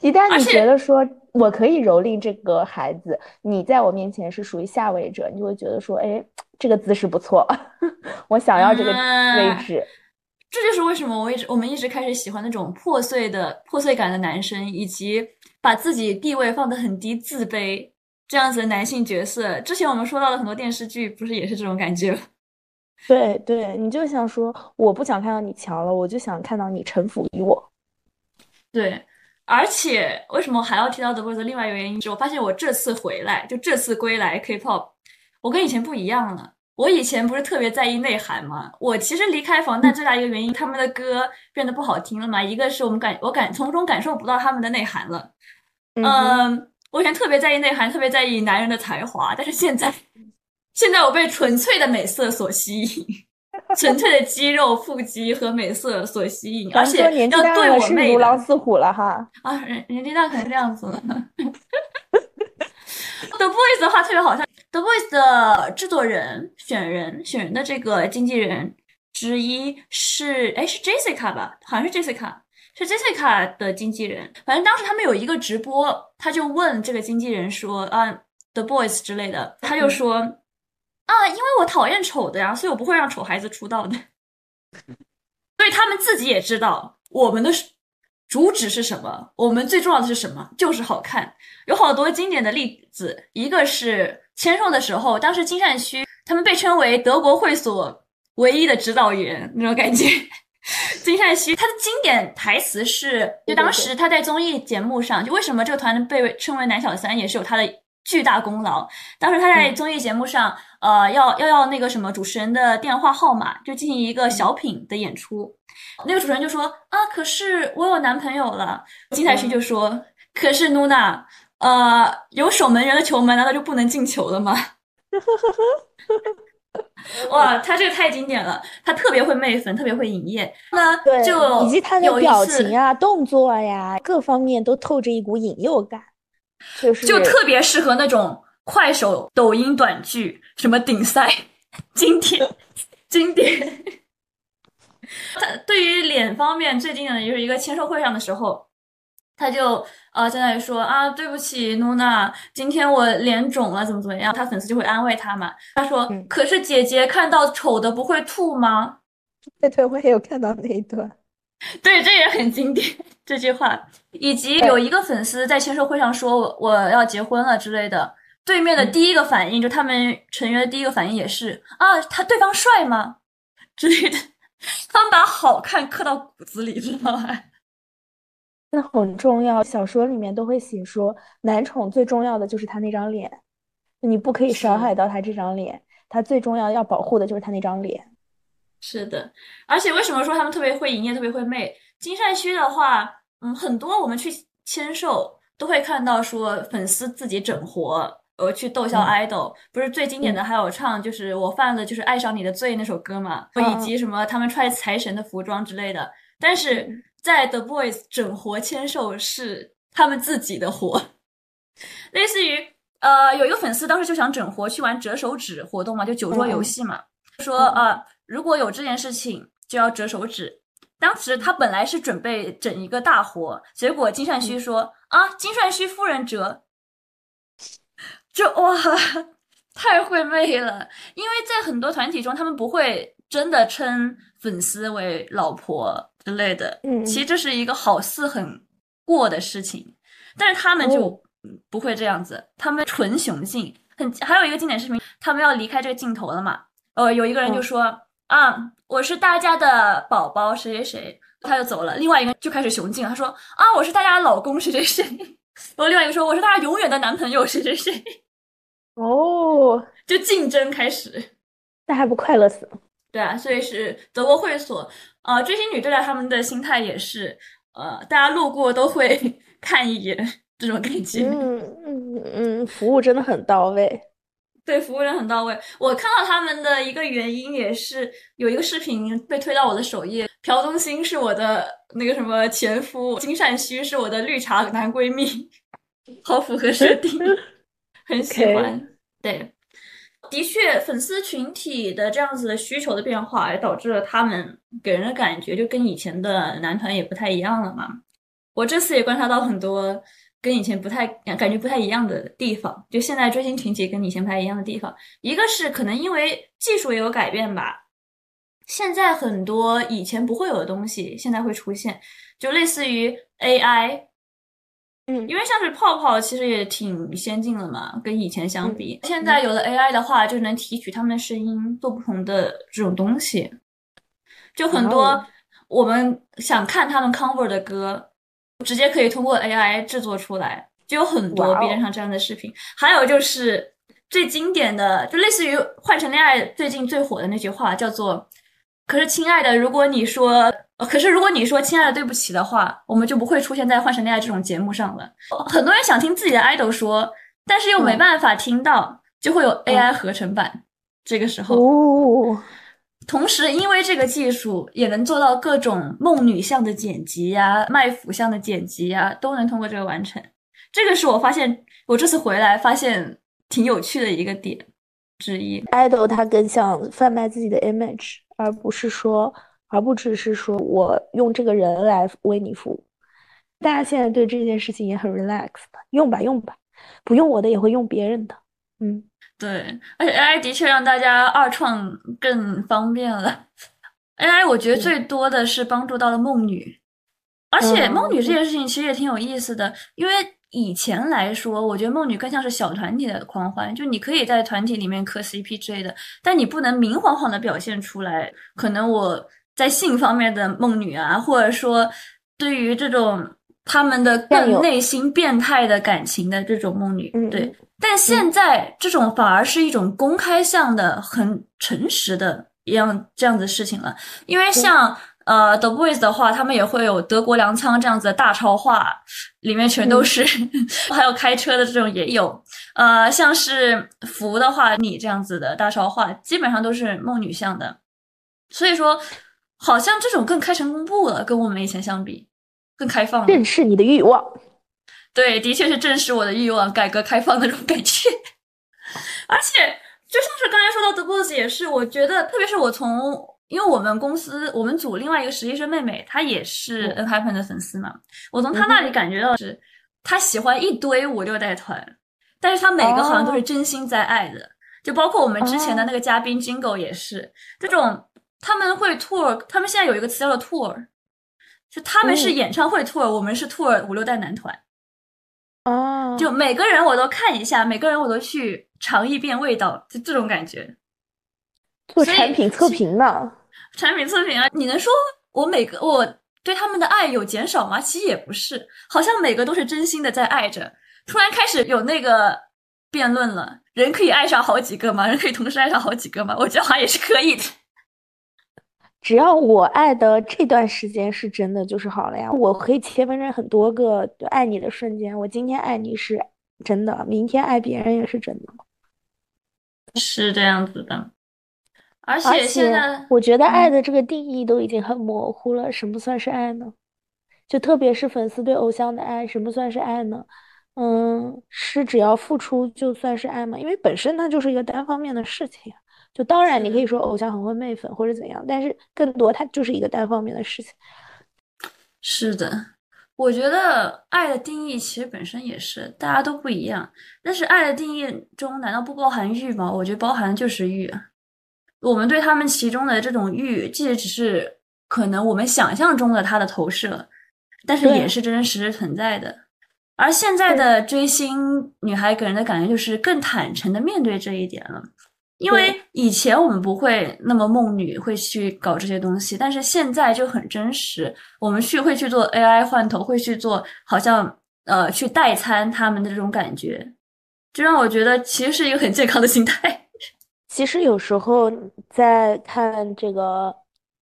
一旦你觉得说我可以蹂躏这个孩子，你在我面前是属于下位者，你就会觉得说，哎，这个姿势不错，(laughs) 我想要这个位置。这就是为什么我一直我们一直开始喜欢那种破碎的破碎感的男生，以及把自己地位放得很低、自卑这样子的男性角色。之前我们说到的很多电视剧，不是也是这种感觉？(laughs) 对对，你就想说，我不想看到你强了，我就想看到你臣服于我。对，而且为什么还要提到 The Boys？另外一个原因是我发现我这次回来，就这次归来 K-pop，我跟以前不一样了。我以前不是特别在意内涵嘛，我其实离开防弹最大一个原因，他们的歌变得不好听了嘛。一个是我们感我感从中感受不到他们的内涵了，嗯，我以前特别在意内涵，特别在意男人的才华，但是现在，现在我被纯粹的美色所吸引，(laughs) 纯粹的肌肉、腹肌和美色所吸引，而且要对我妹如狼似虎了哈啊，人年纪大可能这样子了。The Boys 的话特别好笑。The Voice 的制作人、选人、选人的这个经纪人之一是，哎，是 Jessica 吧？好像是 Jessica，是 Jessica 的经纪人。反正当时他们有一个直播，他就问这个经纪人说：“啊，The Boys 之类的。”他就说：“啊，因为我讨厌丑的呀，所以我不会让丑孩子出道的。(laughs) ”所以他们自己也知道我们的。主旨是什么？我们最重要的是什么？就是好看。有好多经典的例子，一个是签售的时候，当时金善区他们被称为德国会所唯一的指导员那种感觉。(laughs) 金善熙他的经典台词是，就当时他在综艺节目上，就为什么这个团被称为男小三，也是有他的巨大功劳。当时他在综艺节目上，呃，要要要那个什么主持人的电话号码，就进行一个小品的演出。那个主持人就说啊，可是我有男朋友了。金泰旭就说，可是露娜，呃，有守门员的球门难道就不能进球了吗？(laughs) 哇，他这个太经典了，他特别会媚粉，特别会营业。那对，就以及他的表次情啊、动作呀，各方面都透着一股引诱感，就特别适合那种快手、抖音短剧，什么顶赛，经典，经典。他对于脸方面最经典的就是一个签售会上的时候，他就呃在那里说啊，对不起，露娜，今天我脸肿了，怎么怎么样？他粉丝就会安慰他嘛。他说，嗯可是姐姐看到丑的不会吐吗？对对，我也有看到那一段。(laughs) 对，这也很经典这句话，以及有一个粉丝在签售会上说我我要结婚了之类的，对面的第一个反应、就他们成员的第一个反应也是啊，他对方帅吗？(laughs) 之类的，他们把好看刻到骨子里，知道吗？(laughs) 那很重要，小说里面都会写说，男宠最重要的就是他那张脸，你不可以伤害到他这张脸，他最重要要保护的就是他那张脸。是的，而且为什么说他们特别会营业，特别会媚？金善区的话，嗯，很多我们去签售都会看到说粉丝自己整活，呃，去逗笑嗯。idol，、不是最经典的还有唱就是我犯了就是爱上你的罪那首歌嘛，嗯以及什么他们穿财神的服装之类的。但是在 The Boys 整活签售是他们自己的活，类似于呃有一个粉丝当时就想整活去玩折手指活动嘛，就酒桌游戏嘛，说呃如果有这件事情就要折手指。当时他本来是准备整一个大活，结果金善虚说、啊，金善虚夫人折，就哇，(laughs) 太会媚了。因为在很多团体中，他们不会真的称粉丝为老婆之类的，嗯其实这是一个好似很过的事情，但是他们就不会这样子，他们纯雄性。很还有一个经典视频，他们要离开这个镜头了嘛，呃，有一个人就嗯说、啊，我是大家的宝宝谁谁谁，他就走了。另外一个就开始雄竞，他说啊，我是大家的老公谁谁谁，然后另外一个说我是大家永远的男朋友谁谁谁，(laughs) 哦，就竞争开始。那还不快乐死了？对啊，所以是德国会所，呃，追星女对待他们的心态也是，呃，大家路过都会 (laughs) 看一眼这种感觉。嗯嗯嗯，服务真的很到位。对，服务人很到位。我看到他们的一个原因也是有一个视频被推到我的首页，朴东兴是我的那个什么前夫，金善虚是我的绿茶男闺蜜，(laughs) 好符合设定，(laughs) 很喜欢。对，的确，粉丝群体的这样子的需求的变化，也导致了他们给人的感觉就跟以前的男团也不太一样了嘛。我这次也观察到很多跟以前不太感觉不太一样的地方，就现在追星群体跟以前不太一样的地方，一个是可能因为技术也有改变吧，现在很多以前不会有的东西现在会出现，就类似于 AI，嗯。因为像是泡泡其实也挺先进了嘛，跟以前相比，嗯现在有了 AI 的话，就能提取他们的声音，做不同的这种东西，就很多我们想看他们 cover 的歌，直接可以通过 AI 制作出来，就有很多哇哦 B 站上这样的视频。还有就是最经典的，就类似于《换成恋爱》最近最火的那句话，叫做“可是亲爱的，如果你说，呃可是如果你说亲爱的对不起的话，我们就不会出现在《换成恋爱》这种节目上了。”很多人想听自己的 idol 说，但是又没嗯办法听到，就会有 AI 合成版。这个时候，哦，同时，因为这个技术也能做到各种梦女像的剪辑呀、卖腐像的剪辑呀，都能通过这个完成。这个是我发现我这次回来发现挺有趣的一个点之一。idol 它更像贩卖自己的 image，而不是说，而不只是说我用这个人来为你服务。大家现在对这件事情也很 relax 的，用吧用吧，不用我的也会用别人的。嗯，对，而且 AI 的确让大家二创更方便了。AI 我觉得最多的是帮助到了梦女，而且嗯梦女这件事情其实也挺有意思的，因为以前来说，我觉得梦女更像是小团体的狂欢，就你可以在团体里面磕 CP 之类的，但你不能明晃晃的表现出来。可能我在性方面的梦女啊，或者说对于这种他们的更内心变态的感情的这种梦女，嗯对。但现在这种反而是一种公开向的、很诚实的一样这样子事情了，因为像呃，The Boys 的话，他们也会有德国粮仓这样子的大超话，里面全都是，(laughs) 还有开车的这种也有。呃，像是福的话，你这样子的大超话，基本上都是梦女向的。所以说，好像这种更开诚布公了，跟我们以前相比，更开放了。正视你的欲望。对，的确是正视我的欲望，改革开放那种感觉。(laughs) 而且，就像是刚才说到 The BOSS 也是，我觉得，特别是我从。因为我们公司，我们组另外一个实习生妹妹，她也是 NHYPEN 的粉丝嘛。我从她那里感觉到是，她喜欢一堆五六代团，但是她每个好像都是真心在爱的。就包括我们之前的那个嘉宾 Jingle 也是这种，他们会 tour，他们现在有一个词叫做 tour，就他们是演唱会 tour，我们是 tour 五六代男团。哦，就每个人我都看一下，每个人我都去尝一遍味道，就这种感觉。做产品测评呢。产品测评啊，你能说我每个我对他们的爱有减少吗？其实也不是，好像每个都是真心的在爱着。突然开始有那个辩论了，人可以爱上好几个吗？人可以同时爱上好几个吗？我觉得好像也是可以的。只要我爱的这段时间是真的，就是好了呀。我可以切分成很多个爱你的瞬间。我今天爱你是真的，明天爱别人也是真的。是这样子的。而且现在，我觉得爱的这个定义都已经很模糊了。什么算是爱呢？就特别是粉丝对偶像的爱，什么算是爱呢？嗯，是只要付出就算是爱吗？因为本身它就是一个单方面的事情。就当然你可以说偶像很会媚粉或者怎样，但是更多它就是一个单方面的事情。是的，我觉得爱的定义其实本身也是大家都不一样。但是爱的定义中难道不包含欲吗？我觉得包含的就是欲啊。我们对他们其中的这种欲，即使只是可能我们想象中的他的投射，但是也是真真实实存在的。而现在的追星女孩给人的感觉就是更坦诚的面对这一点了，因为以前我们不会那么梦女会去搞这些东西，但是现在就很真实，我们去会去做 AI 换头，会去做好像呃去代餐他们的这种感觉，就让我觉得其实是一个很健康的心态。(laughs) 其实有时候在看这个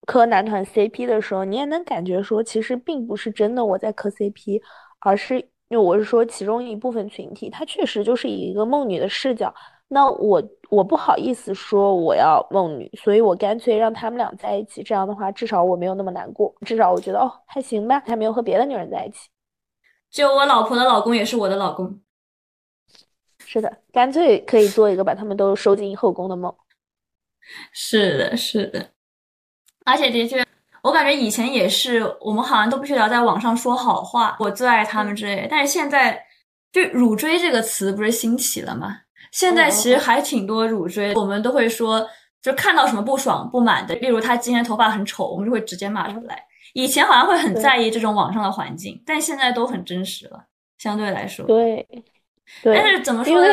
磕男团 CP 的时候，你也能感觉说，其实并不是真的我在磕 CP，而是因为我是说其中一部分群体，他确实就是以一个梦女的视角。那我我不好意思说我要梦女，所以我干脆让他们俩在一起。这样的话，至少我没有那么难过，至少我觉得哦还行吧，还没有和别的女人在一起。就我老婆的老公也是我的老公。是的，干脆可以做一个把他们都收进后宫的梦。是的，是的，而且的确，我感觉以前也是，我们好像都必须要在网上说好话，我最爱他们之类。但是现在，就“乳追”这个词不是兴起了吗？现在其实还挺多乳锥，我们都会说，就看到什么不爽、不满的，例如他今天头发很丑，我们就会直接骂出来。以前好像会很在意这种网上的环境，但现在都很真实了，相对来说。对。但是怎么说呢？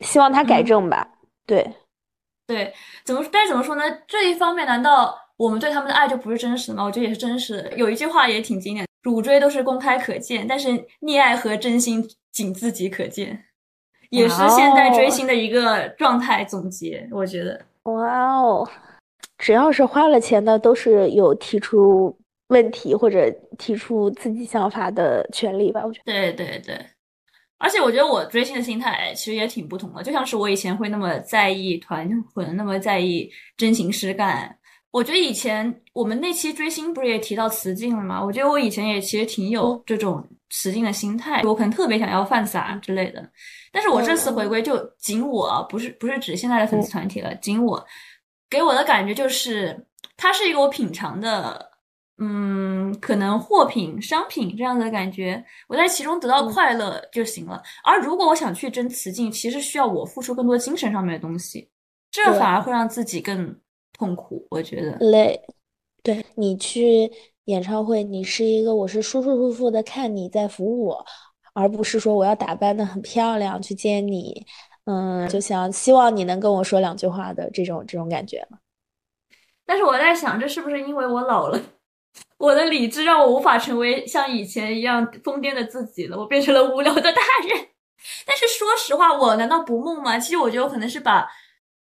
希望他改正吧。对，对，怎么？但是怎么说呢？这一方面，难道我们对他们的爱就不是真实的吗？我觉得也是真实的。有一句话也挺经典：乳锥都是公开可见，但是溺爱和真心仅自己可见，也是现在追星的一个状态总结。我觉得，哇哦，只要是花了钱的，都是有提出问题或者提出自己想法的权利吧？我觉得，对对对。而且我觉得我追星的心态其实也挺不同的，就像是我以前会那么在意团魂，那么在意真情实感。我觉得以前我们那期追星不是也提到雌竞了吗？我觉得我以前也其实挺有这种雌竞的心态，我可能特别想要犯傻之类的。但是我这次回归，就仅我不是不是指现在的粉丝团体了，仅我给我的感觉就是，它是一个我品尝的。嗯，可能货品、商品这样的感觉，我在其中得到快乐就行了。而如果我想去争雌竞，其实需要我付出更多精神上面的东西，这反而会让自己更痛苦。我觉得累。对你去演唱会，你是一个我是舒舒服服的看你在服务我，而不是说我要打扮的很漂亮去见你。嗯，就想希望你能跟我说两句话的这种这种感觉但是我在想，这是不是因为我老了？(laughs) 我的理智让我无法成为像以前一样疯癫的自己了，我变成了无聊的大人。(laughs) 但是说实话，我难道不梦吗？其实我觉得我可能是把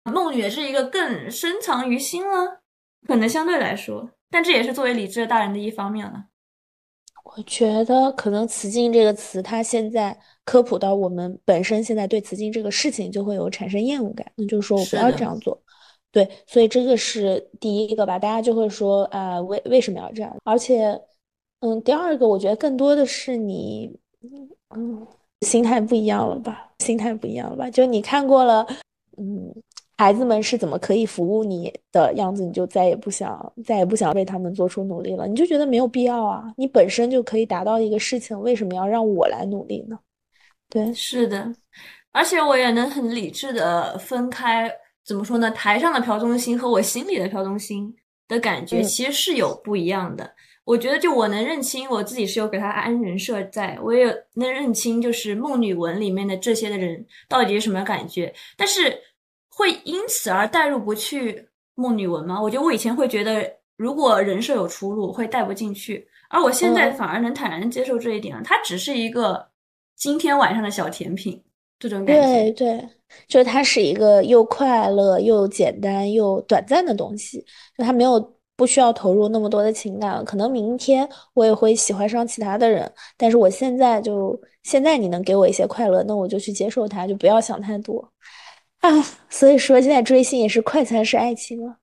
梦女的这一个更深藏于心了，可能相对来说。但这也是作为理智的大人的一方面了。我觉得可能“雌竞”这个词，它现在科普到我们本身，现在对雌竞这个事情就会有产生厌恶感，那就是说我不要这样做。对，所以这个是第一个吧，大家就会说啊，为为什么要这样？而且，嗯，第二个我觉得更多的是你，嗯，心态不一样了吧？心态不一样了吧？就你看过了，嗯。孩子们是怎么可以服务你的样子，你就再也不想再也不想为他们做出努力了，你就觉得没有必要啊！你本身就可以达到一个事情，为什么要让我来努力呢？对，是的，而且我也能很理智的分开，怎么说呢？台上的朴忠心和我心里的朴忠心的感觉其实是有不一样的。我觉得就我能认清我自己是有给他安人设，在我也能认清就是梦女文里面的这些的人到底是什么感觉，但是。会因此而带入不去梦女文吗？我觉得我以前会觉得，如果人设有出入，会带不进去，而我现在反而能坦然接受这一点了。它只是一个今天晚上的小甜品，这种感觉。对对，就是它是一个又快乐又简单又短暂的东西，就它没有不需要投入那么多的情感。可能明天我也会喜欢上其他的人，但是我现在就现在你能给我一些快乐，那我就去接受它，就不要想太多。啊，(laughs) 所以说现在追星也是快餐式爱情了。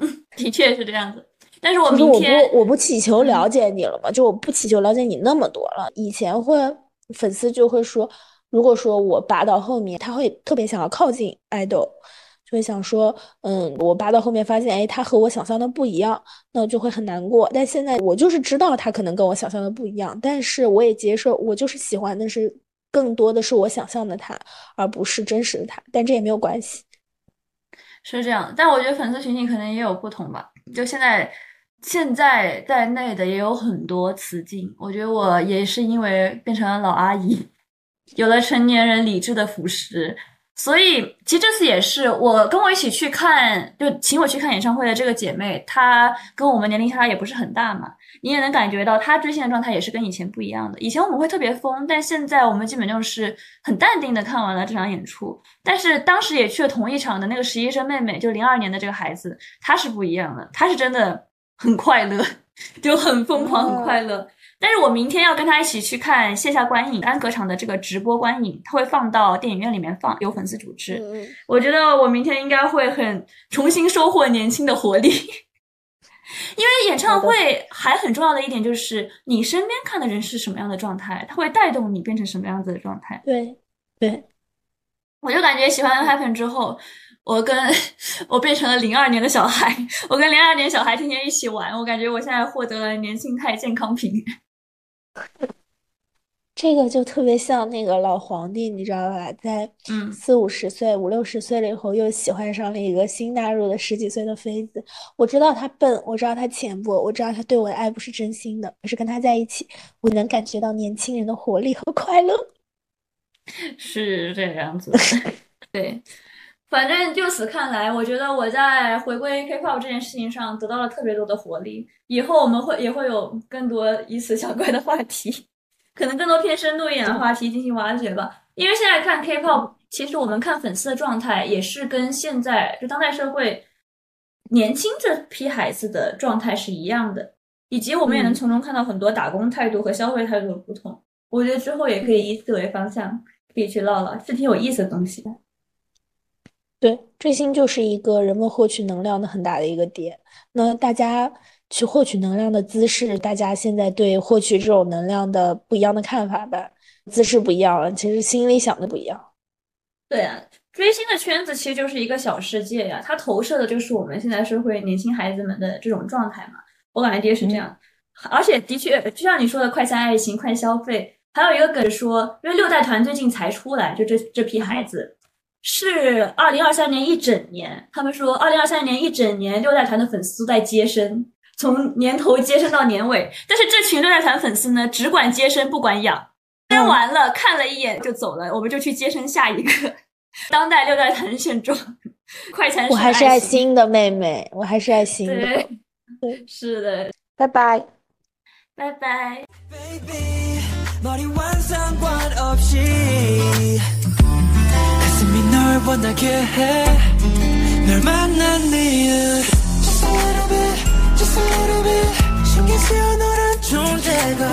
嗯，(laughs) 的确是这样子。但是我明天我不我不祈求了解你了嘛，就我不祈求了解你那么多了。以前会粉丝就会说，如果说我扒到后面，他会特别想要靠近爱豆，就会想说，嗯，我扒到后面发现，哎，他和我想象的不一样，那我就会很难过。但现在我就是知道他可能跟我想象的不一样，但是我也接受，我就是喜欢的是。更多的是我想象的他，而不是真实的他，但这也没有关系。是这样，但我觉得粉丝群体可能也有不同吧。就现在，现在在内的也有很多雌竞。我觉得我也是因为变成了老阿姨，有了成年人理智的腐蚀。所以，其实这次也是我跟我一起去看，就请我去看演唱会的这个姐妹，她跟我们年龄相差也不是很大嘛，你也能感觉到她追星的状态也是跟以前不一样的。以前我们会特别疯，但现在我们基本就是很淡定的看完了这场演出。但是当时也去了同一场的那个实习生妹妹，就零二年的这个孩子，她是不一样的，她是真的很快乐，(laughs) 就很疯狂，很快乐。但是我明天要跟他一起去看线下观影，安格场的这个直播观影，他会放到电影院里面放，有粉丝主持。我觉得我明天应该会很重新收获年轻的活力，(laughs) 因为演唱会还很重要的一点就是你身边看的人是什么样的状态，他会带动你变成什么样子的状态。对对，我就感觉喜欢 Happen 之后。我跟 (laughs) 我变成了零二年的小孩，我跟零二年小孩天天一起玩，我感觉我现在获得了年轻态健康品。(laughs) 这个就特别像那个老皇帝，你知道吧？在嗯四五十岁、五六十岁了以后，又喜欢上了一个新纳入的十几岁的妃子。我知道他笨，我知道他浅薄，我知道他对我的爱不是真心的。可是跟他在一起，我能感觉到年轻人的活力和快乐。(laughs) 是这样子，(laughs) 对。反正就此看来，我觉得我在回归 K-pop 这件事情上得到了特别多的活力。以后我们会也会有更多以此相关的话题，可能更多偏深度一点的话题进行挖掘吧。因为现在看 K-pop，其实我们看粉丝的状态也是跟现在就当代社会年轻这批孩子的状态是一样的，以及我们也能从中看到很多打工态度和消费态度的不同。我觉得之后也可以以此为方向，可以去唠唠，是挺有意思的东西。对，追星就是一个人们获取能量的很大的一个点。那大家去获取能量的姿势，大家现在对获取这种能量的不一样的看法吧，姿势不一样了，其实心里想的不一样。对啊，追星的圈子其实就是一个小世界呀，它投射的就是我们现在社会年轻孩子们的这种状态嘛。我感觉的确是这样，而且的确就像你说的，快餐爱情、快消费，还有一个梗说，因为六代团最近才出来，就这这批孩子。是二零二三年一整年，他们说二零二三年一整年六代团的粉丝都在接生，从年头接生到年尾。但是这群六代团粉丝呢，只管接生不管养，生完了看了一眼就走了，我们就去接生下一个。(laughs) 当代六代团现状，快餐。我还是爱心的妹妹，我还是爱心的。对，(laughs) 是的，拜拜，拜拜。 널 원하게 해널 만난 이유 Just a little bit, just a little bit 신경 쓰여 너란 존재가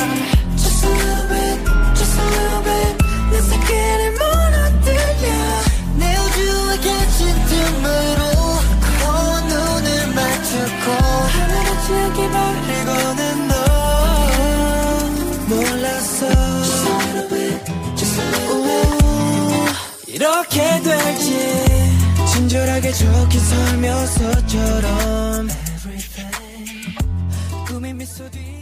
Just a little bit, just a little bit 내 세계를 무너뜨려 내 우주에게 진틈으로 고운 눈을 맞추고 하늘같이 여기 바라보는 너 이렇게 될지 친절하게 적힌 설명서처럼 Everything. 꿈의 미소 뒤